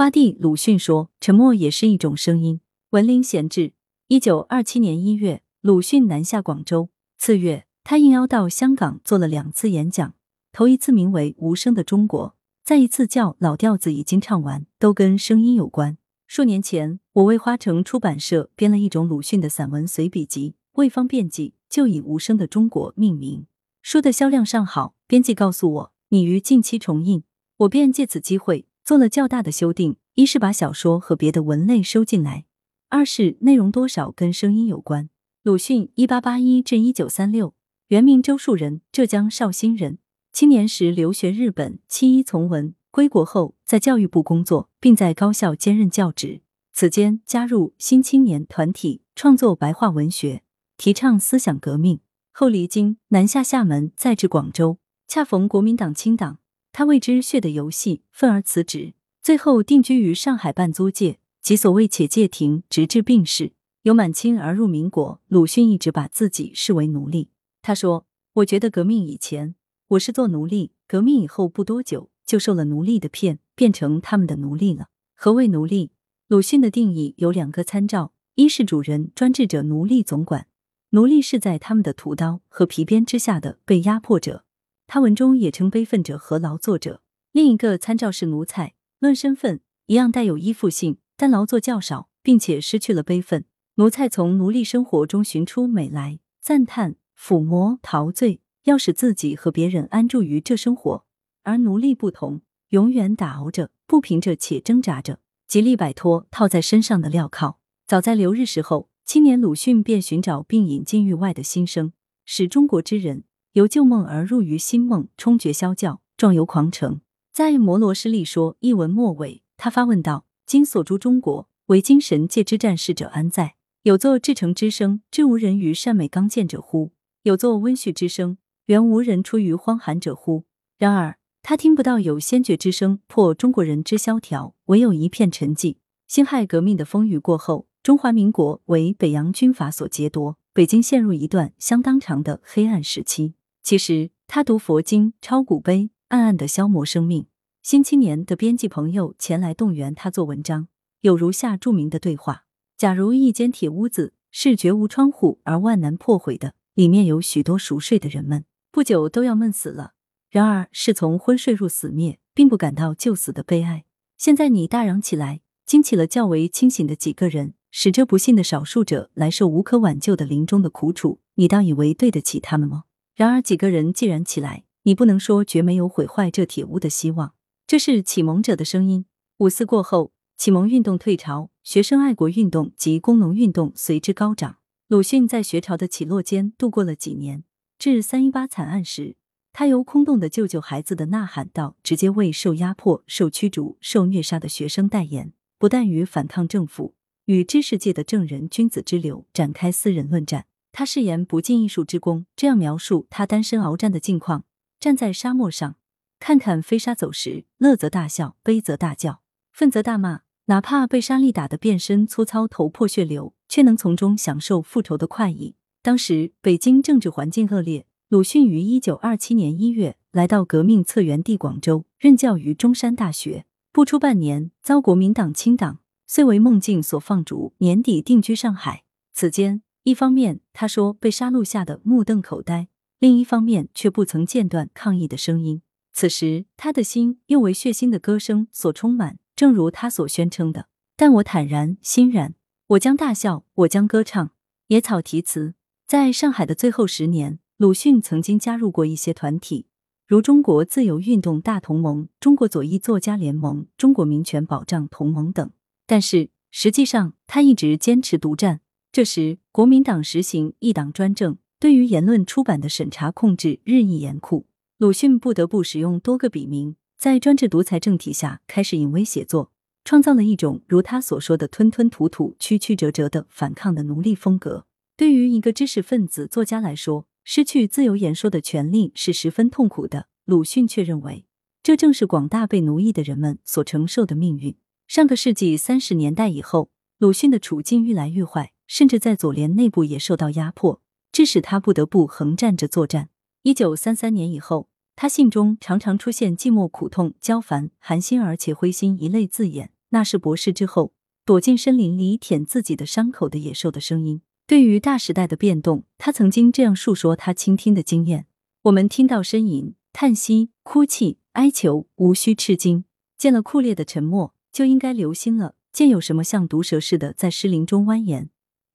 花地鲁迅说：“沉默也是一种声音。”文林闲志，一九二七年一月，鲁迅南下广州。次月，他应邀到香港做了两次演讲，头一次名为《无声的中国》，再一次叫《老调子已经唱完》，都跟声音有关。数年前，我为花城出版社编了一种鲁迅的散文随笔集，为方便记，就以《无声的中国》命名。书的销量尚好，编辑告诉我拟于近期重印，我便借此机会做了较大的修订：一是把小说和别的文类收进来。二是内容多少跟声音有关。鲁迅，一八八一至一九三六，原名周树人，浙江绍兴人。青年时留学日本，弃医从文。归国后在教育部工作，并在高校兼任教职。此间加入新青年团体，创作白话文学，提倡思想革命。后离京，南下厦门，再至广州，恰逢国民党清党，他为之血的游戏，愤而辞职。最后定居于上海办租界。即所谓“且借亭，直至病逝”。由满清而入民国，鲁迅一直把自己视为奴隶。他说：“我觉得革命以前我是做奴隶，革命以后不多久就受了奴隶的骗，变成他们的奴隶了。”何谓奴隶？鲁迅的定义有两个参照：一是主人专制者，奴隶总管，奴隶是在他们的屠刀和皮鞭之下的被压迫者，他文中也称悲愤者和劳作者；另一个参照是奴才，论身份一样带有依附性。但劳作较少，并且失去了悲愤。奴才从奴隶生活中寻出美来，赞叹、抚摸、陶醉，要使自己和别人安住于这生活；而奴隶不同，永远打熬着，不平着且挣扎着，极力摆脱套在身上的镣铐。早在留日时候，青年鲁迅便寻找并引进域外的新生，使中国之人由旧梦而入于新梦，冲决消教，壮游狂城。在《摩罗诗力说》一文末尾，他发问道。今所诸中国，为精神界之战士者安在？有作至诚之声，知无人于善美刚健者乎？有作温煦之声，原无人出于荒寒者乎？然而他听不到有先觉之声破中国人之萧条，唯有一片沉寂。辛亥革命的风雨过后，中华民国为北洋军阀所劫夺，北京陷入一段相当长的黑暗时期。其实他读佛经，抄古碑，暗暗的消磨生命。新青年的编辑朋友前来动员他做文章，有如下著名的对话：假如一间铁屋子是绝无窗户而万难破毁的，里面有许多熟睡的人们，不久都要闷死了。然而是从昏睡入死灭，并不感到就死的悲哀。现在你大嚷起来，惊起了较为清醒的几个人，使这不幸的少数者来受无可挽救的临终的苦楚，你当以为对得起他们吗？然而几个人既然起来，你不能说绝没有毁坏这铁屋的希望。这是启蒙者的声音。五四过后，启蒙运动退潮，学生爱国运动及工农运动随之高涨。鲁迅在学潮的起落间度过了几年。至三一八惨案时，他由空洞的救救孩子的呐喊，到直接为受压迫、受驱逐、受虐杀的学生代言，不但与反抗政府、与知识界的正人君子之流展开私人论战。他誓言不尽艺术之功，这样描述他单身鏖战的境况：站在沙漠上。看看飞沙走石，乐则大笑，悲则大叫，愤则大骂。哪怕被沙粒打得遍身粗糙，头破血流，却能从中享受复仇的快意。当时北京政治环境恶劣，鲁迅于一九二七年一月来到革命策源地广州，任教于中山大学。不出半年，遭国民党清党，遂为梦境所放逐，年底定居上海。此间，一方面他说被杀戮吓得目瞪口呆，另一方面却不曾间断抗议的声音。此时，他的心又为血腥的歌声所充满，正如他所宣称的：“但我坦然欣然，我将大笑，我将歌唱。”野草题词。在上海的最后十年，鲁迅曾经加入过一些团体，如中国自由运动大同盟、中国左翼作家联盟、中国民权保障同盟等。但是，实际上他一直坚持独占。这时，国民党实行一党专政，对于言论出版的审查控制日益严酷。鲁迅不得不使用多个笔名，在专制独裁政体下开始隐微写作，创造了一种如他所说的吞吞吐吐、曲曲折折的反抗的奴隶风格。对于一个知识分子作家来说，失去自由言说的权利是十分痛苦的。鲁迅却认为，这正是广大被奴役的人们所承受的命运。上个世纪三十年代以后，鲁迅的处境愈来愈坏，甚至在左联内部也受到压迫，致使他不得不横站着作战。一九三三年以后，他信中常常出现寂寞、苦痛、焦烦、寒心而且灰心一类字眼，那是博士之后躲进森林里舔自己的伤口的野兽的声音。对于大时代的变动，他曾经这样述说他倾听的经验：我们听到呻吟、叹息、哭泣、哀求，无需吃惊；见了酷烈的沉默，就应该留心了；见有什么像毒蛇似的在尸林中蜿蜒，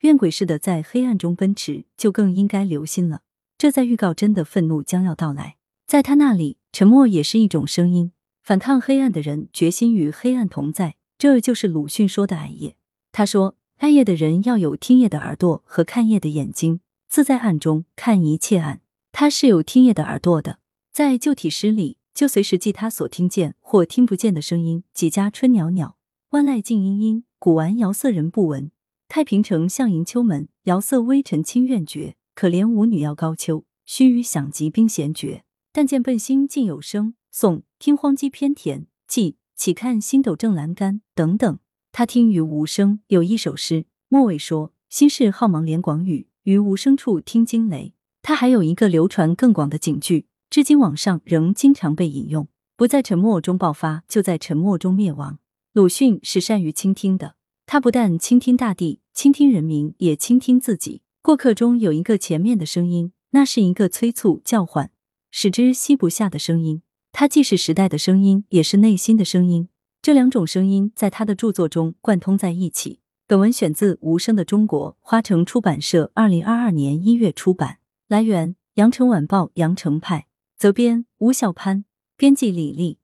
怨鬼似的在黑暗中奔驰，就更应该留心了。这在预告真的愤怒将要到来。在他那里，沉默也是一种声音。反抗黑暗的人，决心与黑暗同在。这就是鲁迅说的“暗夜”。他说：“暗夜的人要有听夜的耳朵和看夜的眼睛，自在暗中看一切暗。”他是有听夜的耳朵的，在旧体诗里，就随时记他所听见或听不见的声音：几家春袅袅，万籁静音音。古玩遥色人不闻。太平城向迎秋门，遥色微尘清怨绝。可怜舞女要高秋，须臾响急冰弦绝。但见笨星尽有声。宋听荒鸡偏甜，记岂看星斗正阑干等等。他听于无声，有一首诗，末尾说：“心事浩茫连广宇，于无声处听惊雷。”他还有一个流传更广的警句，至今网上仍经常被引用：“不在沉默中爆发，就在沉默中灭亡。”鲁迅是善于倾听的，他不但倾听大地，倾听人民，也倾听自己。过客中有一个前面的声音，那是一个催促叫唤，使之吸不下的声音。它既是时代的声音，也是内心的声音。这两种声音在他的著作中贯通在一起。本文选自《无声的中国》，花城出版社二零二二年一月出版。来源：羊城晚报羊城派，责编：吴小潘，编辑：李丽。